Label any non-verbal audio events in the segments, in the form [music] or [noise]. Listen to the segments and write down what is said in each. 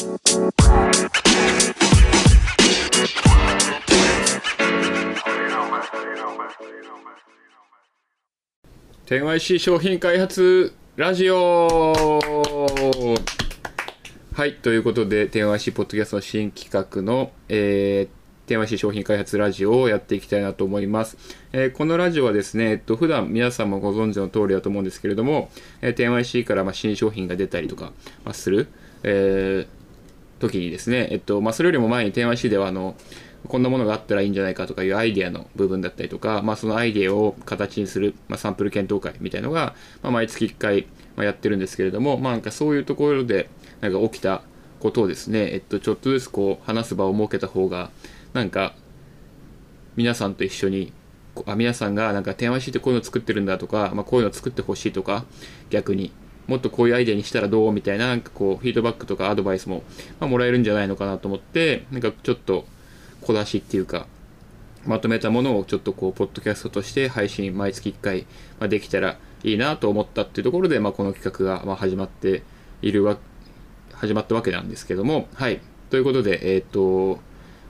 天 YC 商品開発ラジオはい、ということで、天 YC ポッドキャストの新企画の、えー、天 YC 商品開発ラジオをやっていきたいなと思います。えーこのラジオはですね、えっと、普段皆さんもご存知の通りだと思うんですけれども、えー、天 YC からまあ新商品が出たりとか、ま、する、えー時にですね、えっと、まあ、それよりも前に天 YC では、あの、こんなものがあったらいいんじゃないかとかいうアイデアの部分だったりとか、まあ、そのアイデアを形にする、まあ、サンプル検討会みたいのが、まあ、毎月1回、ま、やってるんですけれども、まあ、なんかそういうところで、なんか起きたことをですね、えっと、ちょっとずつこう、話す場を設けた方が、なんか、皆さんと一緒に、あ皆さんがなんか天 YC ってこういうの作ってるんだとか、まあ、こういうの作ってほしいとか、逆に、もっとこういうアイデアにしたらどうみたいな、なんかこう、フィードバックとかアドバイスも、まあ、もらえるんじゃないのかなと思って、なんかちょっと小出しっていうか、まとめたものをちょっとこう、ポッドキャストとして配信毎月1回、まあ、できたらいいなと思ったっていうところで、まあ、この企画がま始まっているわ、始まったわけなんですけども、はい。ということで、えっ、と、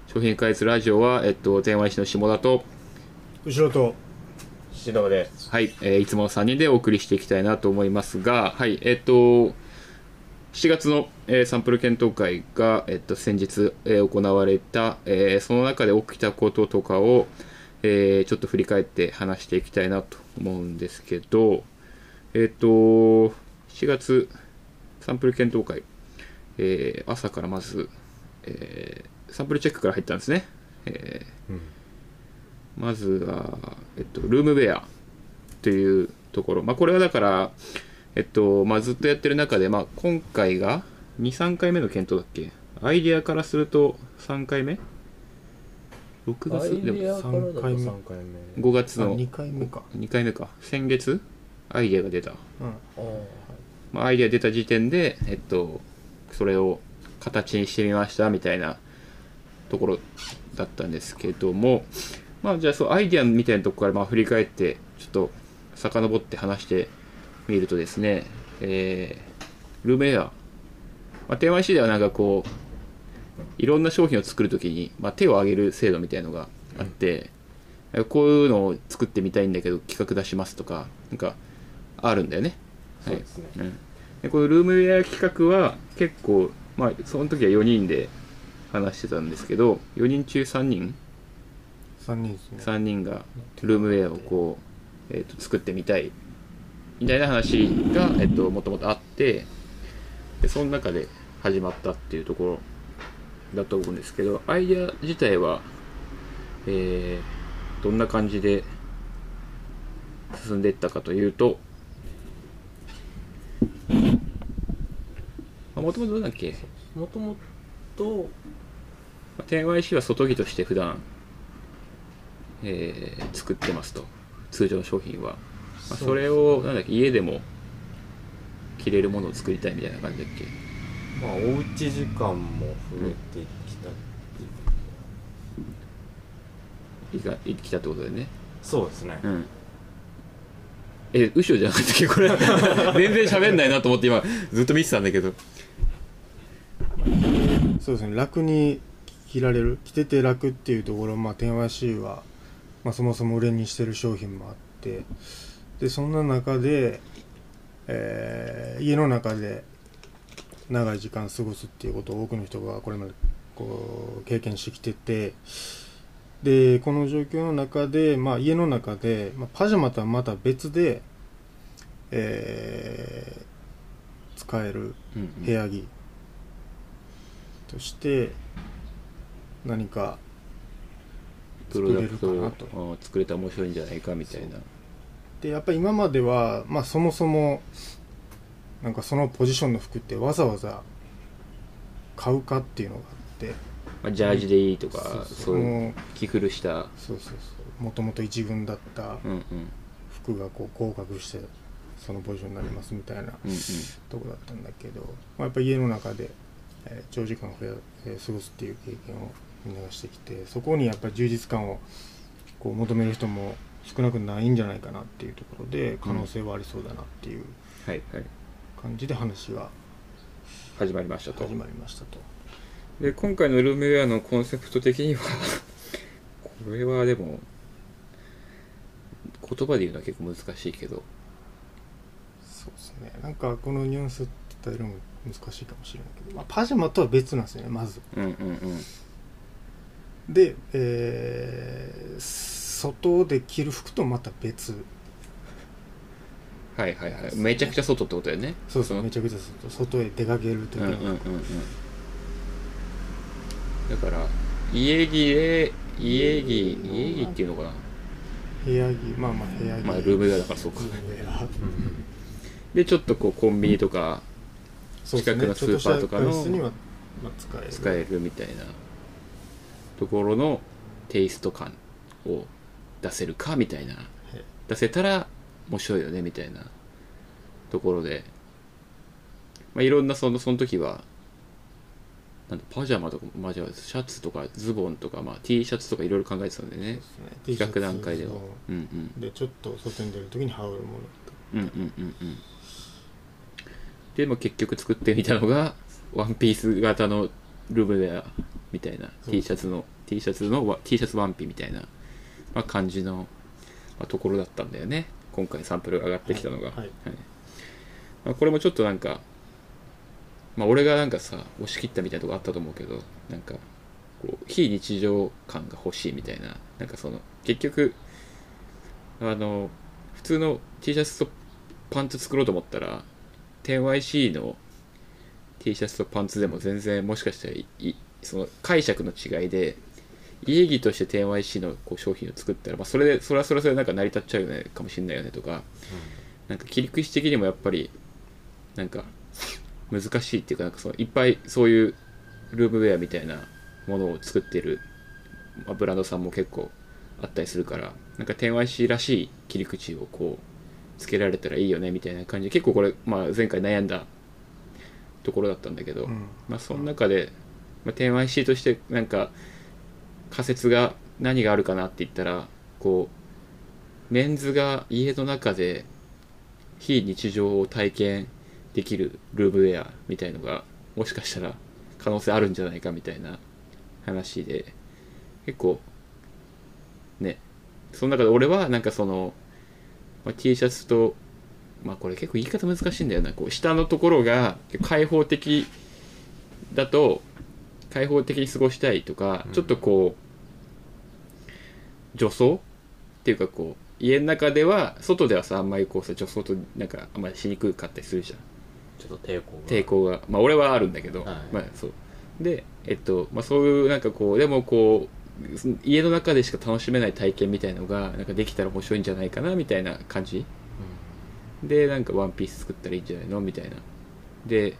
商品開発ラジオは、えっ、と、天話師の下田と、後ろと指導です。はい、えーいつもの3人でお送りしていきたいなと思いますが、はい、えっ、と、7月の、えーサンプル検討会が、えっと、先日、えー行われた、えーその中で起きたこととかを、えーちょっと振り返って話していきたいなと思うんですけど、えっ、と、7月サンプル検討会、えー朝からまず、えーサンプルチェックから入ったんですね。えーまずは、えっと、ルームウェアというところ。まあ、これはだから、えっと、まあ、ずっとやってる中で、まあ、今回が2、3回目の検討だっけ？アイデアからすると3回目 ?6 アイ月？でもデアからだと三回目3回目。5月の2回目か2回目か。先月？アイデアが出た。うんまあ、アイデア出た時点で、えっと、それを形にしてみましたみたいなところだったんですけども、まあ、じゃあそう、アイデアみたいなところからまあ振り返って、ちょっと遡って話してみるとですね、えー、ルームエア、まあ、テーマ IC ではなんかこう、いろんな商品を作るときに、まあ、手を挙げる制度みたいのがあって、こういうのを作ってみたいんだけど企画出しますとか、なんか、あるんだよね。そうですね。うん、でこのルームウェア企画は結構まあその時は4人で話してたんですけど4人中3人3人ですね。3人がルームウェアをこう、えー、と作ってみたい。みたいな話が、えっともともとあってでその中で始まったっていうところだと思うんですけどアイデア自体は、えーどんな感じで進んでいったかというともともとどうだっけ？もともと、まあ 10YC は外着として普段、えー作ってますと。通常の商品は、まあ、それをなんだっけ家でも着れるものを作りたいみたいな感じだっけ？まあ、おうち時間も増えてきたっていう。いかい来たってことだよね。そうですね。うん。え後ろじゃなかったっけ？これ。[laughs] 全然喋んないなと思って今ずっと見てたんだけど。そうですね。楽に着られる？着てて楽っていうところまあ天和 C は、まあ、そもそも売れにしてる商品もあってでそんな中で、えー家の中で長い時間過ごすっていうことを多くの人がこれまでこう経験してきててでこの状況の中で、まあ、家の中で、まあ、パジャマとはまた別で、えー使える部屋着として何かプロダクト作れるかをうん作れたら面白いんじゃないかみたいな。でやっぱり今までは、まあ、そもそもなんかそのポジションの服ってわざわざ買うかっていうのがあって。まあ、ジャージでいいとかそういう着古した。そうそうそう。もともと一軍だった服がこう降格してそのポジションになりますみたいなとこだったんだけど、まあ、やっぱり家の中で、えー長時間を、えー過ごすっていう経験をみんながしてきてそこにやっぱり充実感をこう求める人も少なくないんじゃないかなっていうところで可能性はありそうだなっていう感じで話が始まりましたと。始まりましたと。で今回のルームウェアのコンセプト的には [laughs] これはでも言葉で言うのは結構難しいけど。そうですね。なんかこのニュアンス伝えるのも難しいかもしれないけど、まあ、パジャマとは別なんですよねまず。うんうんうんで、えー外で着る服とまた別。はいはいはい。めちゃくちゃ外ってことだよね。そうそうの。めちゃくちゃ外外へ出かける時に、うんうんうんうん。だから家着で家着家着っていうのかな。部屋着まあまあ部屋着。まあルームウェアだからそうか。ルームウェア。でちょっとこうコンビニとか近くのスーパーとかの使えるみたいなところのテイスト感を出せるかみたいな。え出せたら面白いよねみたいな。ところで、まあ、いろんなそのその時はなんだパジャマとかまあじゃあシャツとかズボンとか、まあ、T シャツとかいろいろ考えてたんでね。ですね。企画段階では。うんうん。でちょっと外に出る時に羽織るものうんうんうんうん。で、まあ、結局作ってみたのがワンピース型のルームウェアみたいな T シャツの T シャツのわ T シャツワンピみたいな、まあ、感じの、まあ、ところだったんだよね。今回サンプルが上がってきたのが、はいはい。まあ、これもちょっとなんかまあ俺がなんかさ押し切ったみたいなとこあったと思うけどなんかこう非日常感が欲しいみたいななんかその結局あの普通の T シャツとパンツ作ろうと思ったら 10YC の T シャツとパンツでも全然もしかしたらいいその解釈の違いで家着として 10YC のこう商品を作ったら、まあ、それでそれはそれはそれでなんか成り立っちゃうよねかもしれないよねとかなんか切り口的にもやっぱりなんか難しいっていうかなんかそのいっぱいそういうルームウェアみたいなものを作ってる、まあ、ブランドさんも結構あったりするからなんか 10YC らしい切り口をこうつけられたらいいよねみたいな感じで結構これ、まあ、前回悩んだところだったんだけど、うん。まあ、その中で、まあ、10YC としてなんか仮説が何があるかなって言ったらこうメンズが家の中で非日常を体験できるルームウェアみたいのがもしかしたら可能性あるんじゃないかみたいな話で結構ねその中で俺はなんかその、まあ、T シャツとまあこれ結構言い方難しいんだよな。こう下のところが開放的だと開放的に過ごしたいとか、うん。ちょっとこう女装？っていうかこう家の中では外ではさあんまりこうさ女装となんかあんまりしにくかったりするじゃん。ちょっと抵抗が。抵抗が。まあ俺はあるんだけど、はい。まあそう。でえっとまあそういうなんかこうでもこう家の中でしか楽しめない体験みたいのがなんかできたら面白いんじゃないかなみたいな感じ。でなんかワンピース作ったらいいんじゃないの？みたいな。で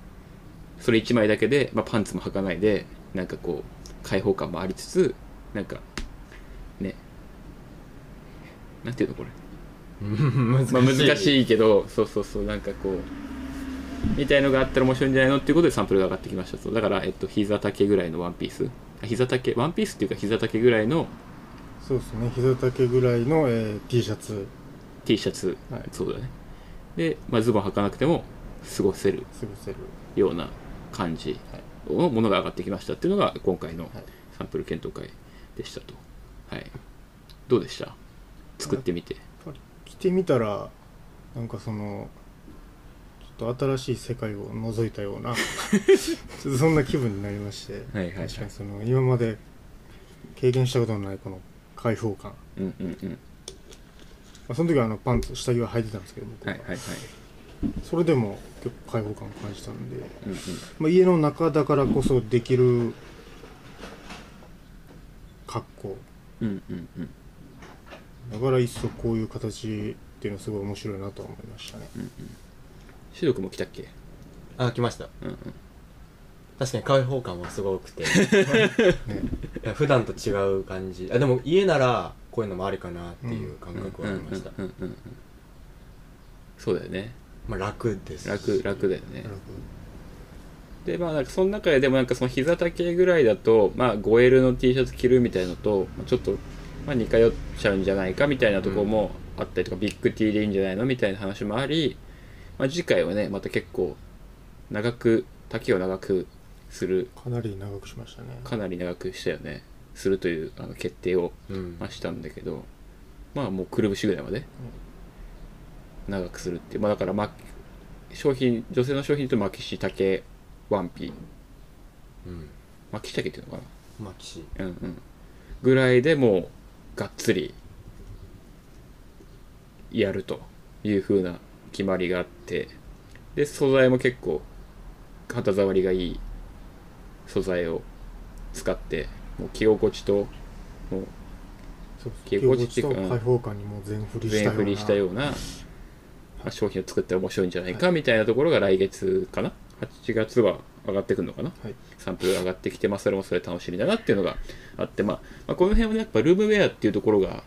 それ1枚だけで、まあ、パンツも履かないでなんかこう開放感もありつつなんかね。なんていうのこれ。う [laughs] ん難しい,、まあ、難しいけどそうそうそうなんかこうみたいのがあったら面白いんじゃないのっていうことでサンプルが上がってきましたと。だから、えっと、膝丈ぐらいのワンピース。あ膝丈？ワンピースっていうか膝丈ぐらいのそうですね。膝丈ぐらいの、えー T シャツ。T シャツ、はい。そうだね。で、まあ、ズボン履かなくても過ごせる過ごせる。ような感じのものが上がってきましたっていうのが今回のはい。サンプル検討会でしたと。はい。どうでした？作ってみて。着てみたらなんかそのちょっと新しい世界を覗いたような [laughs] ちょっとそんな気分になりましてはい確かにその今まで経験したことのないこの開放感、うんうんうん。まあ、その時はあのパンツ下着は履いてたんですけど僕は。いははいはいそれでも結構開放感を感じたんで、うんうん。まあ、家の中だからこそできる格好。うんうんうん。だから一層こういう形っていうのはすごい面白いなとは思いましたね。シドクも来たっけ？あ来ました。うんうん。確かに開放感はすごくて。[laughs] いねや普段と違う感じ。あでも家ならこういうのもありかなっていう感覚はありました、うんうんうんうん。そうだよねまあ楽です。し楽楽だよね。でまあなんかその中ででもなんかその膝丈ぐらいだとまあ 5L の T シャツ着るみたいのとまあちょっとまあ似通っちゃうんじゃないかみたいなところもあったりとか、ビッグ T でいいんじゃないのみたいな話もあり、まあ、次回はねまた結構長く丈を長くする。かなり長くしましたね。かなり長くしたよね。するというあの決定をうん。まあしたんだけどまあもうくるぶしぐらいまで長くするっていう。まあだからま商品女性の商品と巻きし丈ワンピうん。巻き丈っていうのかまあ岸なうんうん。ぐらいでもうがっつりやるという風な決まりがあって。で素材も結構肌触りがいい素材を使ってもう着心地ともう着心地っていうか開放感にもう全振りしたような商品を作ったら面白いんじゃないかみたいなところが来月かな？8月は上がってくるのかな？はい。サンプルが上がってきて、まあ、それもそれ楽しみだなっていうのがあって、まあ、まあこの辺はねやっぱルームウェアっていうところがま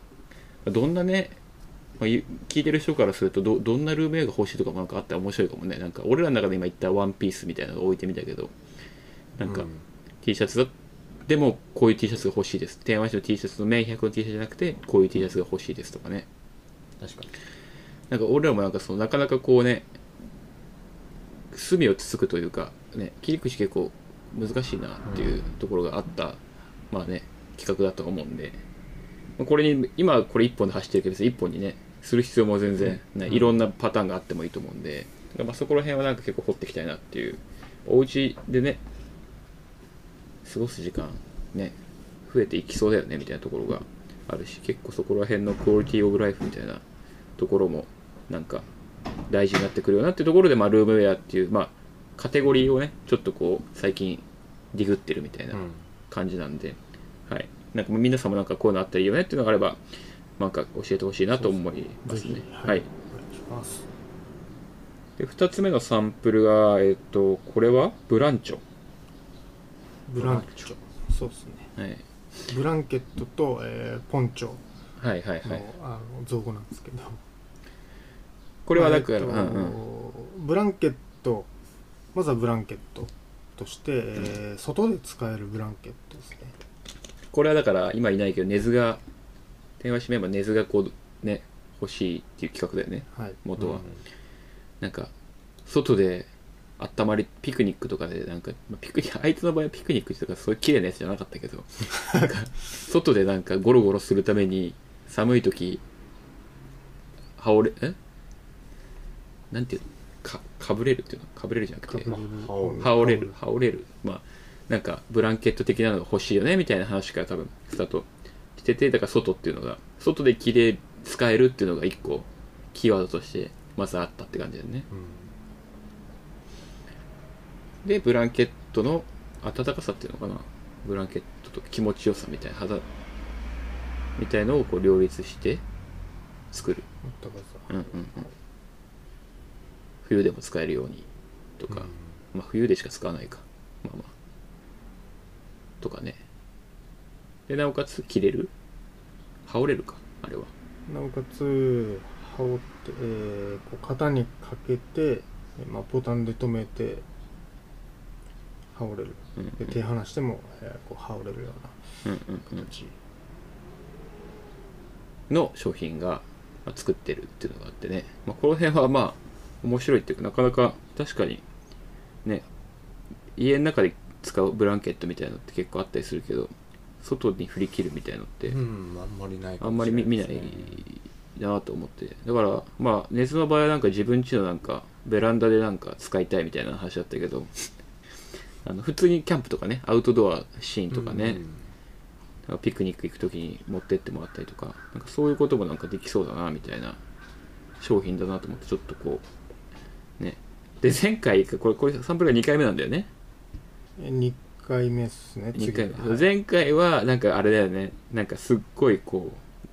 あどんなね、まあ、ゆ聞いてる人からするとどどんなルームウェアが欲しいとかもなんかあったら面白いかもね。なんか俺らの中で今言ったワンピースみたいなのを置いてみたけどなんかうん。T シャツだでもこういう T シャツが欲しいです。天和市の T シャツのメイン100の T シャツじゃなくてこういう T シャツが欲しいですとかね。確かになんか俺らもなんかそのなかなかこうね隅をつつくというかね切り口結構難しいなっていうところがあった、まあね企画だと思うんで。まあこれに今はこれ1本で走ってるけど1本にねする必要も全然ない、いろんなパターンがあってもいいと思うんで。まあそこら辺はなんか結構掘っていきたいなっていう。お家でね過ごす時間ね増えていきそうだよねみたいなところがあるし結構そこら辺のクオリティオブライフみたいなところもなんか大事になってくるよなっていうところで、まあ、ルームウェアっていう、まあ、カテゴリーをねちょっとこう最近ディグってるみたいなうん。感じなんで、はい、なんか皆さんもなんかこういうのあったらいいよねっていうのがあればなんか教えてほしいなと思いますね。はい、お願いします。で2つ目のサンプルがえっ、とこれは？ブランチョ、ブランチョ。そうですね。はい、ブランケットと、えーポンチョはいはいの,、はい。あの造語なんですけどこれはだから、えっとうんうん。ブランケット。まずはブランケットとして、えー外で使えるブランケットですね。これはだから今いないけど根津が電話しメンバー根津がこうね欲しいっていう企画だよね。はい。元は、なんか外で温まりピクニックとかでなんかまあピクニックあいつの場合はピクニックとかそういう綺麗なやつじゃなかったけど。外でなんかゴロゴロするために寒い時羽織れえなんていうのかかぶれるっていうの？かぶれるじゃなくて。羽織れる。羽織れる。まあなんかブランケット的なのが欲しいよねみたいな話から多分スタートしててだから外っていうのが外で着れ使えるっていうのが一個キーワードとしてまずあったって感じだよね。うん。でブランケットの暖かさっていうのかな？ブランケットと気持ちよさみたいな肌みたいのをこう両立して作る、高さ。うんうんうん、冬でも使えるようにとか、まあ冬でしか使わないか。まあまあ。とかね。でなおかつ着れる？羽織れるか？あれは。なおかつ羽織って、えーこう肩にかけて、えーまあ、ボタンで留めて羽織れる。うんうん。で手離しても、えーこう羽織れるような形、の商品がまあ作ってるっていうのがあってね、まあ、この辺はまあ面白いっていうかなかなか確かにね家の中で使うブランケットみたいなのって結構あったりするけど外に振り切るみたいのってうんあんまりないかあんまり見見ないなと思って。だからまあ熱の場合はなんか自分家のなんかベランダでなんか使いたいみたいな話だったけど [laughs] あの普通にキャンプとかねアウトドアシーンとかね、なんかピクニック行く時に持ってってもらったりとかなんかそういうこともなんかできそうだなみたいな商品だなと思ってちょっとこうねで前回これこれサンプルが2回目なんだよね。え2回目ですね2回目、はい。前回はなんかあれだよね。なんかすっごいこ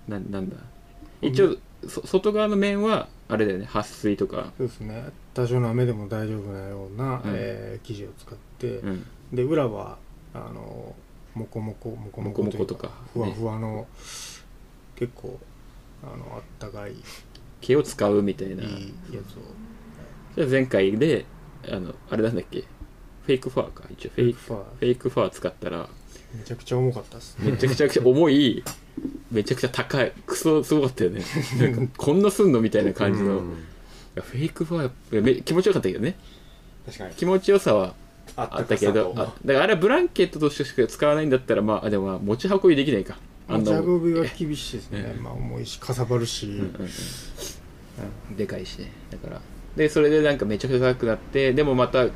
うななんだ。一応、そ外側の面はあれだよね。撥水とか。そうですね。多少の雨でも大丈夫なような、うんえー生地を使って、うん。で裏はあのモコモコモコモコモコモコとか。ふわふわの、結構あのあったかい。い毛を使うみたいな。いやつをじゃあ前回であのあれなんだっけ？フェイクファーか。一応フェイクファー。フェイクファー使ったらめちゃくちゃ重かったですめちゃくちゃ重いめちゃくちゃ高いクソすごかったよね。[laughs] なんかこんなすんの？みたいな感じの、うん。フェイクファーめ気持ちよかったけどね。確かに。気持ちよさはああったけど、だからあれはブランケットとしてしか使わないんだったら、まあ、あでもまあ持ち運びできないか。持ちな運びは厳しいですね、[laughs] まあ重いしかさばるし、うんうん。うん、でかいしね。だからでそれでなんかめちゃくちゃ高くなってでもまた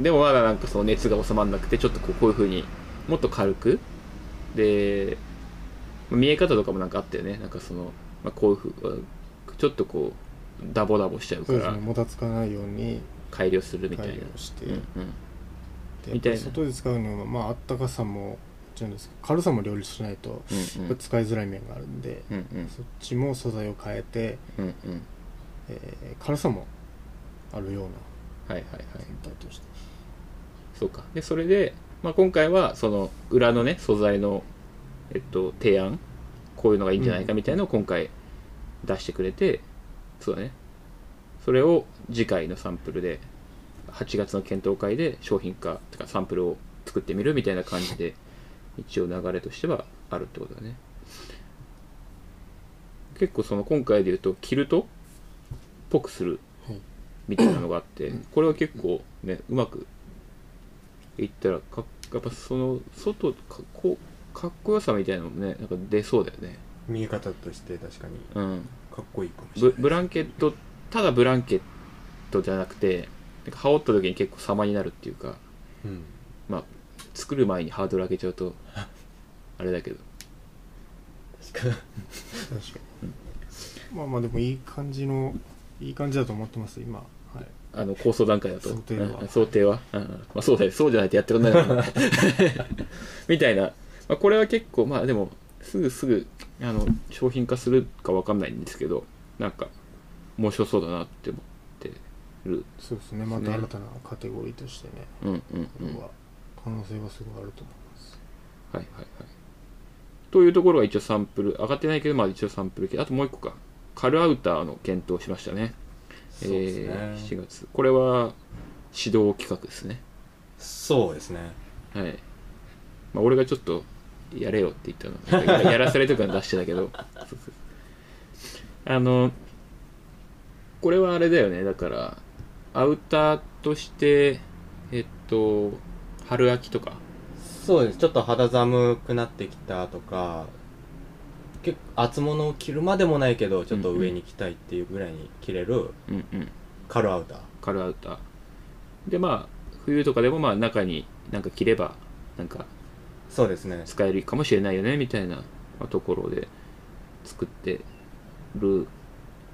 でもまだなんかその熱が収まらなくてちょっとこうこういう風にもっと軽くで見え方とかもなんかあったよね。なんかその、まあ、こういう風ちょっとこうダボダボしちゃうからそうですね。もたつかないように改良するみたいな。改良して、うんうん。で外で使うのはまああったかさもちゅうんですか軽さも両立しないと使いづらい面があるんで、うんうん。そっちも素材を変えて、うんうん。えー軽さもあるようなはいはいはい。全体として。そうか。でそれで、まあ、今回はその裏のね素材の、えっと、提案。こういうのがいいんじゃないかみたいなのを今回出してくれて、そうだね。それを次回のサンプルで8月の検討会で商品化とかサンプルを作ってみるみたいな感じで [laughs] 一応流れとしてはあるってことだね。結構その今回で言うとキルトっぽくするはいみたいなのがあって、これは結構ねうまくいったらかやっぱその外かっこかっこよさみたいなのもねなんか出そうだよね。見え方として確かにうん。かっこいいかもしれないブブランケットただブランケットじゃなくてなんか羽織った時に結構様になるっていうかうん。まあ作る前にハードル上げちゃうと [laughs] あれだけど。確かに。確かに。まあまあでもいい感じのいい感じだと思ってます今。はい。あの構想段階だと。想定は。うん想定は、うんうん。まあ、そうだよ。そうじゃないとやってらんないの [laughs] みたいな、まあ、これは結構まあでもすぐすぐあの商品化するかわかんないんですけどなんか面白そうだなって思ってる。そうですね。まね。た新たなカテゴリーとしてね。うんうんうん。は可能性はすごいあると思います。はいはいはい。というところが一応サンプル。上がってないけどまあ一応サンプル系。あともう一個かカルアウターの検討をしましたねそうですねえー7月これは指導企画ですねそうですねはい。まあ、俺がちょっと、やれよって言ったの。ややらされとか出してたけど。そうそうあの、これはあれだよね。だから、アウターとして、えっと、春秋とか。そうですちょっと肌寒くなってきたとか結構厚物を着るまでもないけどちょっと上に着たいっていうぐらいに着れるうんうん。カルアウター。カルアウター。で、まあ、冬とかでもまあ中になんか着れば、なんかそうですね。使えるかもしれないよね、みたいなまあところで作ってる、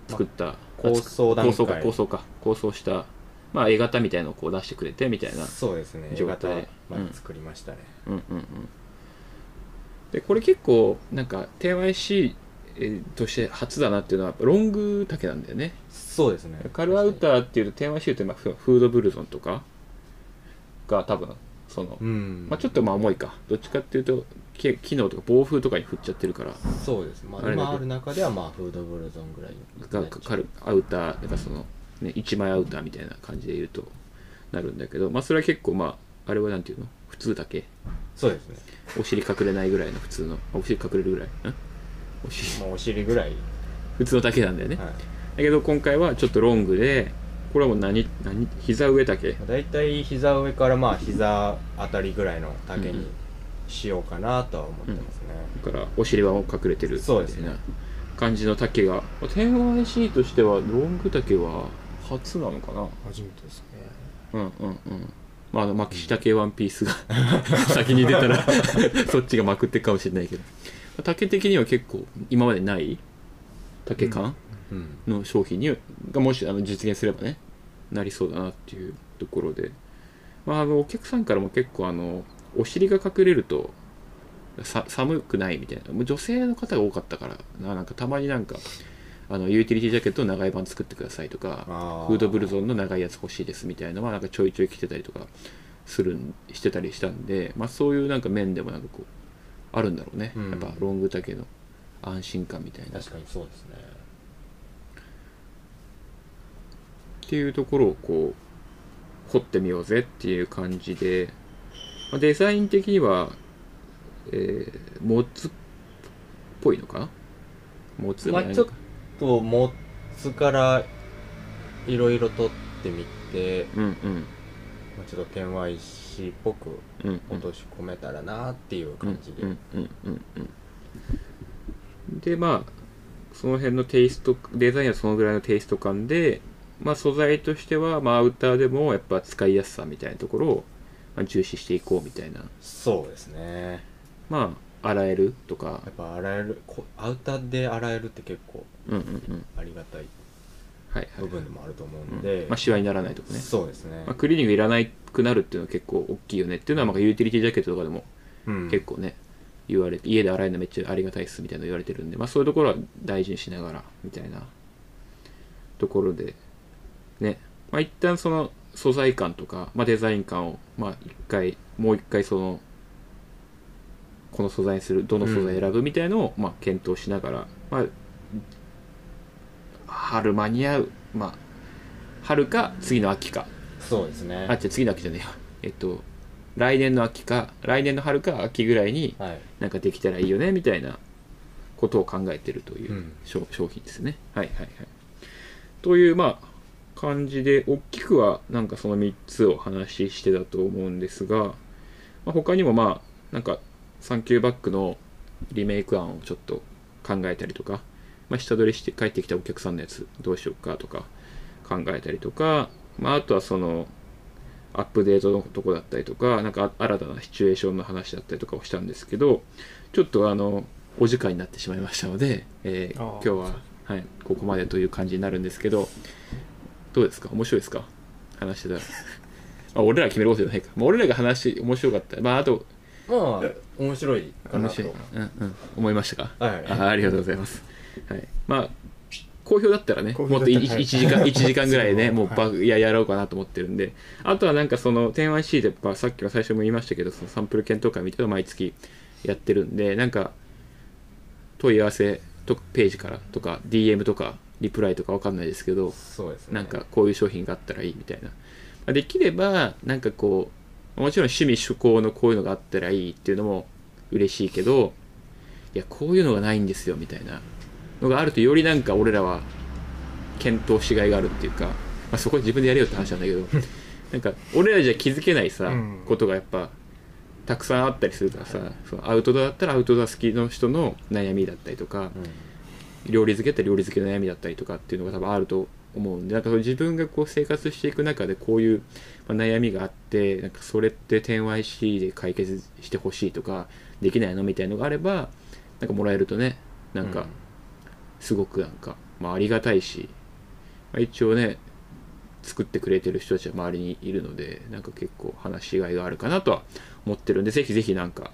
作った、構想段階。構想か構想か。構想したまあ絵型みたいのをこう出してくれてみたいな。そうですね。状状態態まで作りましたね、うんうんうんでこれ結構なんか TYC えーとして初だなっていうのはロング丈なんだよね。そうですね。カルアウターっていうと TYC ってまあフフードブルゾンとかが多分その、うん。まあ、ちょっとまあ重いか。どっちかっていうとけ機能とか暴風とかに振っちゃってるから。そうです。まああ今ある中ではまあフードブルゾンぐらいがかかるアウターなんかその、ね、一枚アウターみたいな感じで言うとなるんだけどまあそれは結構まああれはなんていうの？普通だけ？そうですね。お尻隠れないぐらいの普通の？あお尻隠れるぐらい？ん？お尻。まあお尻ぐらい、普通の丈なんだよね、はい。だけど今回はちょっとロングでこれはもう何何膝上丈まあ、大体膝上からまあ膝あたりぐらいの丈うんにしようかなとは思ってますね、だからお尻はもう隠れてるそうですね。いな感じの丈が。10IC としてはロング丈は初なのかな？初めてですね。うんうんうんまああの、巻き下系ワンピースが [laughs] 先に出たら [laughs] そっちがまくってくかもしれないけど。丈的には結構今までない丈感うん。の商品にがもしあの実現すればねなりそうだなっていうところで、まあ、あのお客さんからも結構あのお尻が隠れるとさ寒くないみたいな。もう女性の方が多かったからな。なんかたまになんかあのユーティリティジャケットの長い版作ってくださいとかフードブルゾンの長いやつ欲しいですみたいなのはなんかちょいちょい来てたりとかするんしてたりしたんで、まあ、そういうなんか面でもなんかこうあるんだろうね、うん。やっぱロング丈の安心感みたいな。っ確かにそうですね。ていうところをこう掘ってみようぜっていう感じで、まあ、デザイン的には、えー、モッツっぽいのかな？モッツでもないのか。まあちょっとモッツからいろいろ取ってみてうんうん。まあちょっと天和石っぽく落とし込めたらなっていう感じで、でまあその辺のテイストデザインはそのぐらいのテイスト感で、まあ、素材としては、まあ、アウターでもやっぱ使いやすさみたいなところを、まあ、重視していこうみたいな。そうですね。まあ洗えるとか。やっぱ洗えるこアウターで洗えるって結構うんうんうん。ありがたいはいはい、部分でもあると思ううん。ので、まあ、シワにならないとかね、そうですね、まあ、クリーニングいらないくなるっていうのは結構大きいよねっていうのはまあユーティリティジャケットとかでもうん。結構ね、言われて家で洗えるのめっちゃありがたいっすみたいなの言われてるんで、まあ、そういうところは大事にしながらみたいなところでね、まあ、一旦その素材感とか、まあ、デザイン感をまあ一回もう一回そのこの素材にするどの素材選ぶみたいのをまあ検討しながら、まあ春間に合うまあ春か次の秋かそうですねあ、じゃ次の秋じゃねえや。えっと、来年の秋か、来年の春か秋ぐらいにはいなんかできたらいいよね、みたいなことを考えてるといううん商,、商品ですね。はいはいはい。という、まあ、感じで、大きくはなんかその3つを話してたと思うんですが、まあ、他にもまあ、なんか、サンキューバックのリメイク案をちょっと考えたりとか、まあ、下取りして帰ってきたお客さんのやつどうしようかとか考えたりとか、まあ、あとはそのアップデートのとこだったりとかなんか新たなシチュエーションの話だったりとかをしたんですけどちょっとあのお時間になってしまいましたので、えー今日は、はい、ここまでという感じになるんですけどどうですか？面白いですか？話してたら。[laughs] あ俺らが決めることじゃないか、まあ、俺らが話面白かった。まああとまあ面白いかなと。面白い、うんうん、思いましたか？はい。あありがとうございます。はい。まあ、好評だったらね、好もっと評だったら 1, 時間、[laughs] 一時間ぐらいね、もうバグ、い。や、やろうかなと思ってるんで、あとはなんかその、10IC で、まあ、さっきの最初も言いましたけど、そのサンプル検討会みたいなのを毎月やってるんで、なんか、問い合わせとページからとか、DM とか、リプライとかわかんないですけど、そうですね。なんかこういう商品があったらいいみたいな。まあできれば、なんかこう、もちろん趣味趣向のこういうのがあったらいいっていうのも嬉しいけど、いや、こういうのがないんですよみたいなのがあると、よりなんか俺らは検討しがいがあるっていうか、まあ、そこ自分でやれよって話なんだけど、[laughs] なんか俺らじゃ気づけないさ、うん。ことがやっぱ、たくさんあったりするからさ、そのアウトドアだったらアウトドア好きの人の悩みだったりとか、料理漬けって料理漬けの悩みだったりとかっていうのが多分あると思うんでなんか自分がこう生活していく中でこういうまあ悩みがあってなんかそれって点 YC で解決してほしいとかできないのみたいのがあればなんかもらえるとねなんかすごくなんか、まあ、ありがたいし、まあ、一応ね作ってくれてる人たちは周りにいるのでなんか結構話しがいがあるかなとは思ってるんでぜひぜひなんか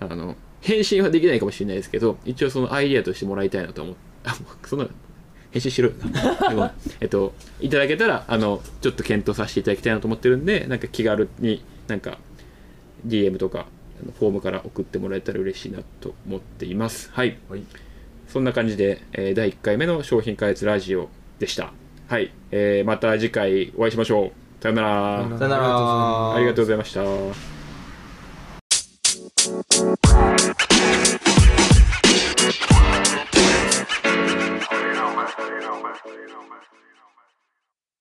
あの返信はできないかもしれないですけど一応そのアイディアとしてもらいたいなと思ってあもうそんな返信しろよな。[laughs] でもえっといただけたらあのちょっと検討させていただきたいなと思ってるんでなんか気軽になんか DM とかフォームから送ってもらえたら嬉しいなと思っています。はい。はい。そんな感じで、えー第1回目の商品開発ラジオでした。はい、えーまた次回お会いしましょう。さよなら。さよなら。ありがとうございました